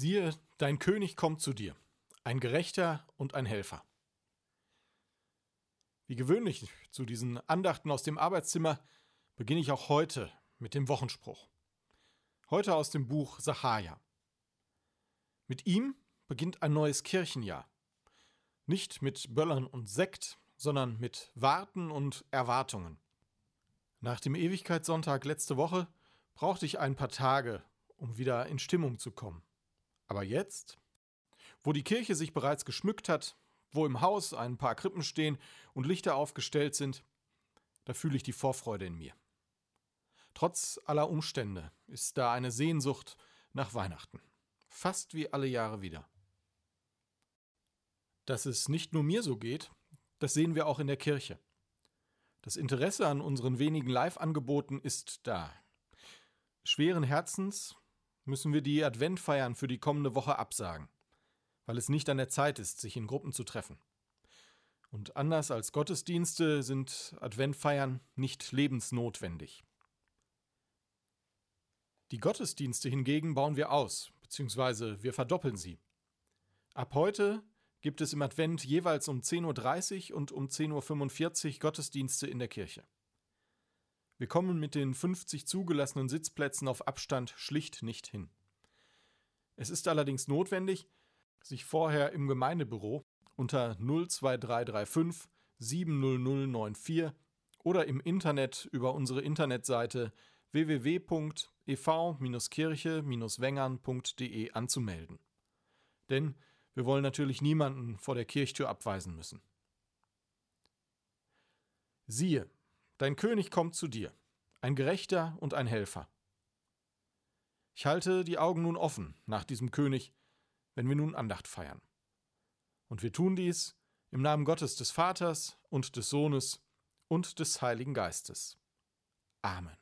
Siehe, dein König kommt zu dir, ein Gerechter und ein Helfer. Wie gewöhnlich zu diesen Andachten aus dem Arbeitszimmer beginne ich auch heute mit dem Wochenspruch. Heute aus dem Buch Sachaja. Mit ihm beginnt ein neues Kirchenjahr. Nicht mit Böllern und Sekt, sondern mit Warten und Erwartungen. Nach dem Ewigkeitssonntag letzte Woche brauchte ich ein paar Tage, um wieder in Stimmung zu kommen. Aber jetzt, wo die Kirche sich bereits geschmückt hat, wo im Haus ein paar Krippen stehen und Lichter aufgestellt sind, da fühle ich die Vorfreude in mir. Trotz aller Umstände ist da eine Sehnsucht nach Weihnachten. Fast wie alle Jahre wieder. Dass es nicht nur mir so geht, das sehen wir auch in der Kirche. Das Interesse an unseren wenigen Live-Angeboten ist da. Schweren Herzens müssen wir die Adventfeiern für die kommende Woche absagen, weil es nicht an der Zeit ist, sich in Gruppen zu treffen. Und anders als Gottesdienste sind Adventfeiern nicht lebensnotwendig. Die Gottesdienste hingegen bauen wir aus, beziehungsweise wir verdoppeln sie. Ab heute gibt es im Advent jeweils um 10.30 Uhr und um 10.45 Uhr Gottesdienste in der Kirche. Wir kommen mit den 50 zugelassenen Sitzplätzen auf Abstand schlicht nicht hin. Es ist allerdings notwendig, sich vorher im Gemeindebüro unter 02335 70094 oder im Internet über unsere Internetseite www.ev-kirche-wengern.de anzumelden. Denn wir wollen natürlich niemanden vor der Kirchtür abweisen müssen. Siehe, dein König kommt zu dir, ein Gerechter und ein Helfer. Ich halte die Augen nun offen nach diesem König, wenn wir nun Andacht feiern. Und wir tun dies im Namen Gottes des Vaters und des Sohnes und des Heiligen Geistes. Amen.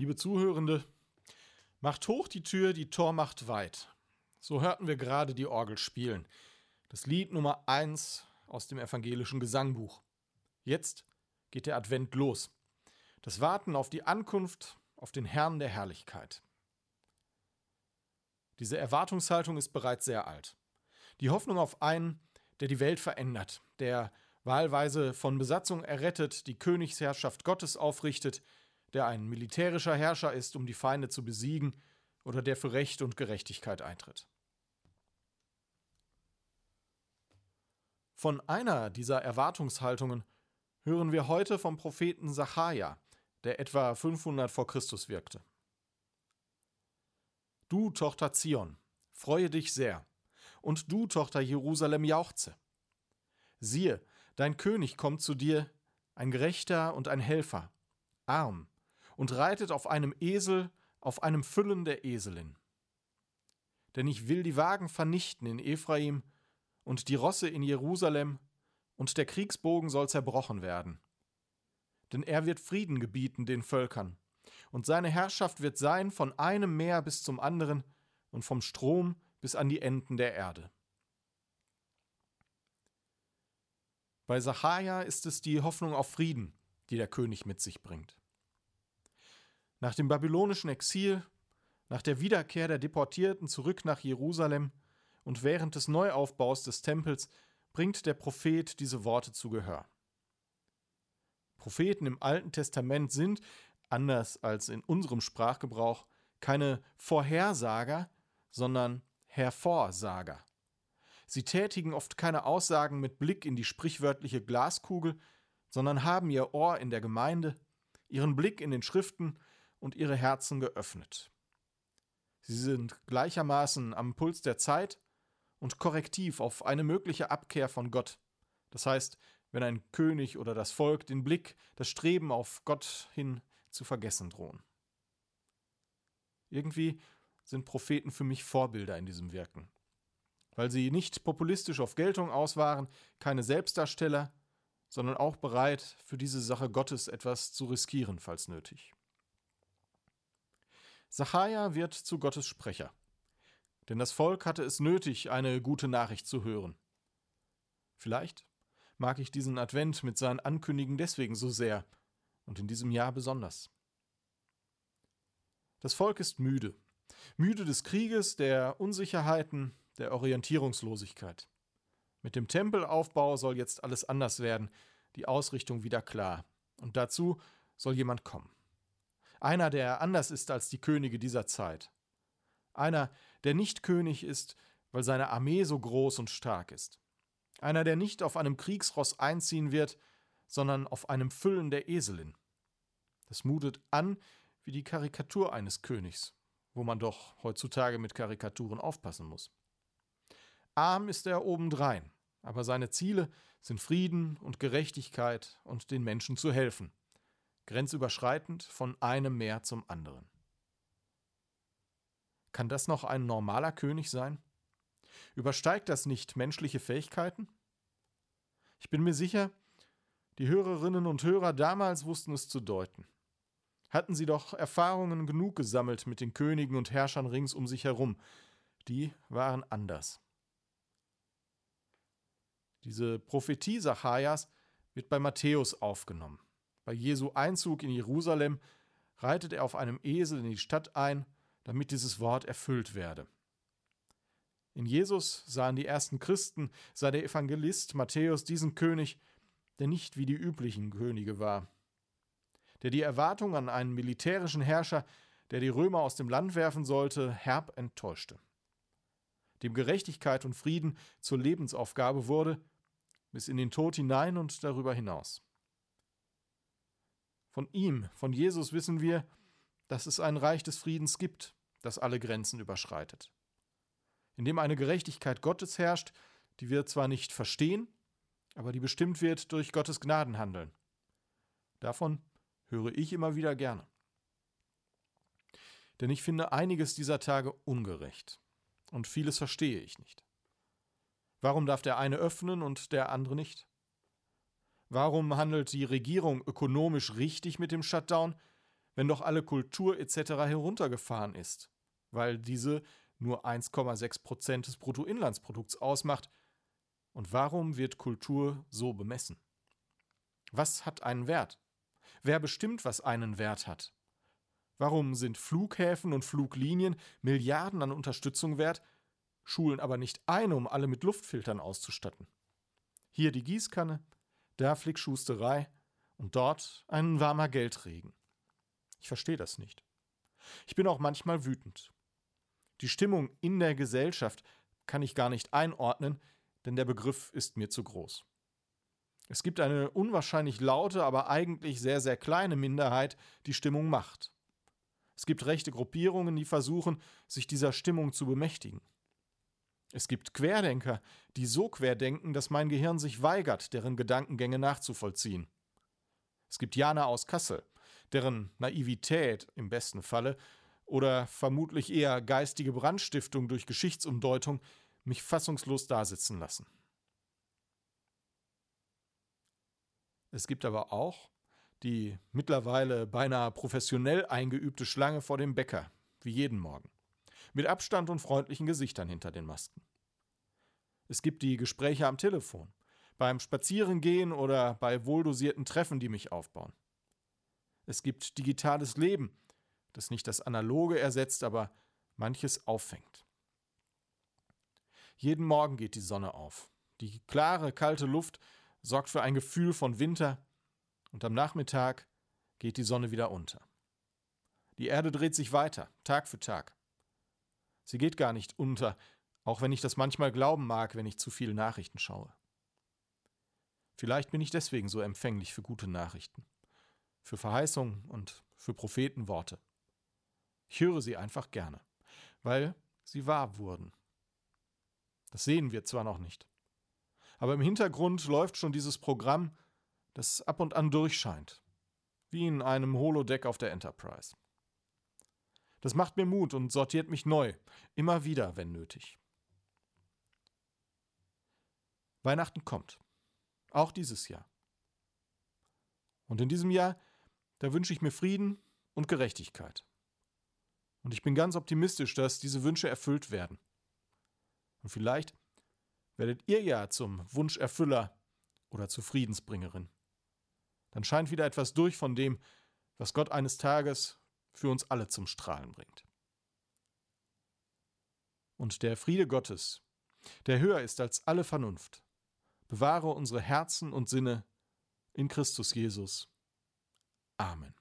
Liebe Zuhörende, macht hoch die Tür, die Tor macht weit. So hörten wir gerade die Orgel spielen. Das Lied Nummer 1 aus dem evangelischen Gesangbuch. Jetzt geht der Advent los. Das Warten auf die Ankunft, auf den Herrn der Herrlichkeit. Diese Erwartungshaltung ist bereits sehr alt. Die Hoffnung auf einen, der die Welt verändert, der wahlweise von Besatzung errettet, die Königsherrschaft Gottes aufrichtet, der ein militärischer Herrscher ist, um die Feinde zu besiegen, oder der für Recht und Gerechtigkeit eintritt. Von einer dieser Erwartungshaltungen hören wir heute vom Propheten Sacharja, der etwa 500 vor Christus wirkte. Du, Tochter Zion, freue dich sehr, und du, Tochter Jerusalem, jauchze. Siehe, dein König kommt zu dir, ein Gerechter und ein Helfer, arm, und reitet auf einem Esel, auf einem Füllen der Eselin. Denn ich will die Wagen vernichten in Ephraim und die Rosse in Jerusalem, und der Kriegsbogen soll zerbrochen werden. Denn er wird Frieden gebieten den Völkern, und seine Herrschaft wird sein von einem Meer bis zum anderen und vom Strom bis an die Enden der Erde. Bei Sacharja ist es die Hoffnung auf Frieden, die der König mit sich bringt. Nach dem babylonischen Exil, nach der Wiederkehr der Deportierten zurück nach Jerusalem und während des Neuaufbaus des Tempels bringt der Prophet diese Worte zu Gehör. Propheten im Alten Testament sind, anders als in unserem Sprachgebrauch, keine Vorhersager, sondern Hervorsager. Sie tätigen oft keine Aussagen mit Blick in die sprichwörtliche Glaskugel, sondern haben ihr Ohr in der Gemeinde, ihren Blick in den Schriften und ihre Herzen geöffnet. Sie sind gleichermaßen am Puls der Zeit und korrektiv auf eine mögliche Abkehr von Gott. Das heißt, wenn ein König oder das Volk den Blick, das Streben auf Gott hin zu vergessen drohen. Irgendwie sind Propheten für mich Vorbilder in diesem Wirken. Weil sie nicht populistisch auf Geltung aus waren, keine Selbstdarsteller, sondern auch bereit, für diese Sache Gottes etwas zu riskieren, falls nötig. Sacharja wird zu Gottes Sprecher. Denn das Volk hatte es nötig, eine gute Nachricht zu hören. Vielleicht mag ich diesen Advent mit seinen Ankündigen deswegen so sehr und in diesem Jahr besonders. Das Volk ist müde. Müde des Krieges, der Unsicherheiten, der Orientierungslosigkeit. Mit dem Tempelaufbau soll jetzt alles anders werden, die Ausrichtung wieder klar. Und dazu soll jemand kommen. Einer, der anders ist als die Könige dieser Zeit. Einer, der nicht König ist, weil seine Armee so groß und stark ist. Einer, der nicht auf einem Kriegsross einziehen wird, sondern auf einem Füllen der Eselin. Das mutet an wie die Karikatur eines Königs, wo man doch heutzutage mit Karikaturen aufpassen muss. Arm ist er obendrein, aber seine Ziele sind Frieden und Gerechtigkeit und den Menschen zu helfen, grenzüberschreitend von einem Meer zum anderen. Kann das noch ein normaler König sein? Übersteigt das nicht menschliche Fähigkeiten? Ich bin mir sicher, die Hörerinnen und Hörer damals wussten es zu deuten. Hatten sie doch Erfahrungen genug gesammelt mit den Königen und Herrschern rings um sich herum. Die waren anders. Diese Prophetie Zacharias wird bei Matthäus aufgenommen. Bei Jesu Einzug in Jerusalem reitet er auf einem Esel in die Stadt ein damit dieses Wort erfüllt werde. In Jesus sahen die ersten Christen, sah der Evangelist Matthäus diesen König, der nicht wie die üblichen Könige war, der die Erwartung an einen militärischen Herrscher, der die Römer aus dem Land werfen sollte, herb enttäuschte, dem Gerechtigkeit und Frieden zur Lebensaufgabe wurde, bis in den Tod hinein und darüber hinaus. Von ihm, von Jesus wissen wir, dass es ein Reich des Friedens gibt, das alle Grenzen überschreitet. In dem eine Gerechtigkeit Gottes herrscht, die wir zwar nicht verstehen, aber die bestimmt wird durch Gottes Gnadenhandeln. Davon höre ich immer wieder gerne. Denn ich finde einiges dieser Tage ungerecht und vieles verstehe ich nicht. Warum darf der eine öffnen und der andere nicht? Warum handelt die Regierung ökonomisch richtig mit dem Shutdown, wenn doch alle Kultur etc. heruntergefahren ist, weil diese nur 1,6 Prozent des Bruttoinlandsprodukts ausmacht. Und warum wird Kultur so bemessen? Was hat einen Wert? Wer bestimmt, was einen Wert hat? Warum sind Flughäfen und Fluglinien Milliarden an Unterstützung wert, Schulen aber nicht eine, um alle mit Luftfiltern auszustatten? Hier die Gießkanne, da Flickschusterei und dort ein warmer Geldregen. Ich verstehe das nicht. Ich bin auch manchmal wütend. Die Stimmung in der Gesellschaft kann ich gar nicht einordnen, denn der Begriff ist mir zu groß. Es gibt eine unwahrscheinlich laute, aber eigentlich sehr, sehr kleine Minderheit, die Stimmung macht. Es gibt rechte Gruppierungen, die versuchen, sich dieser Stimmung zu bemächtigen. Es gibt Querdenker, die so querdenken, dass mein Gehirn sich weigert, deren Gedankengänge nachzuvollziehen. Es gibt Jana aus Kassel, deren Naivität im besten Falle oder vermutlich eher geistige Brandstiftung durch Geschichtsumdeutung mich fassungslos dasitzen lassen. Es gibt aber auch die mittlerweile beinahe professionell eingeübte Schlange vor dem Bäcker, wie jeden Morgen, mit Abstand und freundlichen Gesichtern hinter den Masken. Es gibt die Gespräche am Telefon, beim Spazierengehen oder bei wohldosierten Treffen, die mich aufbauen. Es gibt digitales Leben, das nicht das Analoge ersetzt, aber manches auffängt. Jeden Morgen geht die Sonne auf. Die klare, kalte Luft sorgt für ein Gefühl von Winter und am Nachmittag geht die Sonne wieder unter. Die Erde dreht sich weiter, Tag für Tag. Sie geht gar nicht unter, auch wenn ich das manchmal glauben mag, wenn ich zu viele Nachrichten schaue. Vielleicht bin ich deswegen so empfänglich für gute Nachrichten, für Verheißungen und für Prophetenworte. Ich höre sie einfach gerne, weil sie wahr wurden. Das sehen wir zwar noch nicht, aber im Hintergrund läuft schon dieses Programm, das ab und an durchscheint, wie in einem Holodeck auf der Enterprise. Das macht mir Mut und sortiert mich neu, immer wieder, wenn nötig. Weihnachten kommt, auch dieses Jahr. Und in diesem Jahr, da wünsche ich mir Frieden und Gerechtigkeit. Und ich bin ganz optimistisch, dass diese Wünsche erfüllt werden. Und vielleicht werdet ihr ja zum Wunscherfüller oder zur Friedensbringerin. Dann scheint wieder etwas durch von dem, was Gott eines Tages für uns alle zum Strahlen bringt. Und der Friede Gottes, der höher ist als alle Vernunft, bewahre unsere Herzen und Sinne in Christus Jesus. Amen.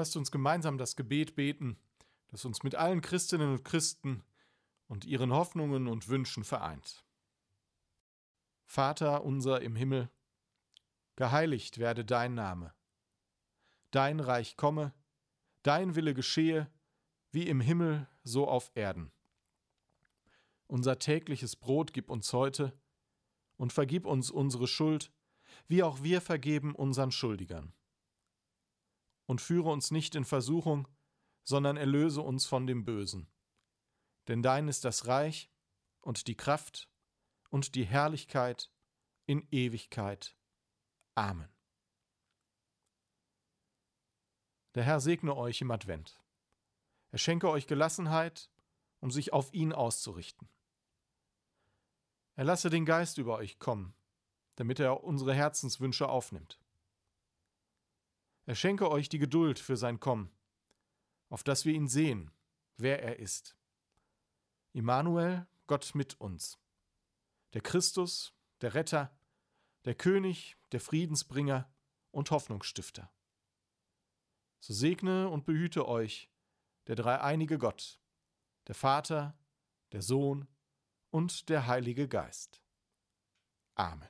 Lasst uns gemeinsam das Gebet beten, das uns mit allen Christinnen und Christen und ihren Hoffnungen und Wünschen vereint. Vater unser im Himmel, geheiligt werde dein Name. Dein Reich komme, dein Wille geschehe, wie im Himmel so auf Erden. Unser tägliches Brot gib uns heute und vergib uns unsere Schuld, wie auch wir vergeben unseren Schuldigern und führe uns nicht in Versuchung, sondern erlöse uns von dem Bösen. Denn dein ist das Reich und die Kraft und die Herrlichkeit in Ewigkeit. Amen. Der Herr segne euch im Advent. Er schenke euch Gelassenheit, um sich auf ihn auszurichten. Er lasse den Geist über euch kommen, damit er unsere Herzenswünsche aufnimmt. Er schenke euch die Geduld für sein Kommen, auf dass wir ihn sehen, wer er ist. Immanuel, Gott mit uns. Der Christus, der Retter, der König, der Friedensbringer und Hoffnungsstifter. So segne und behüte euch der dreieinige Gott, der Vater, der Sohn und der Heilige Geist. Amen.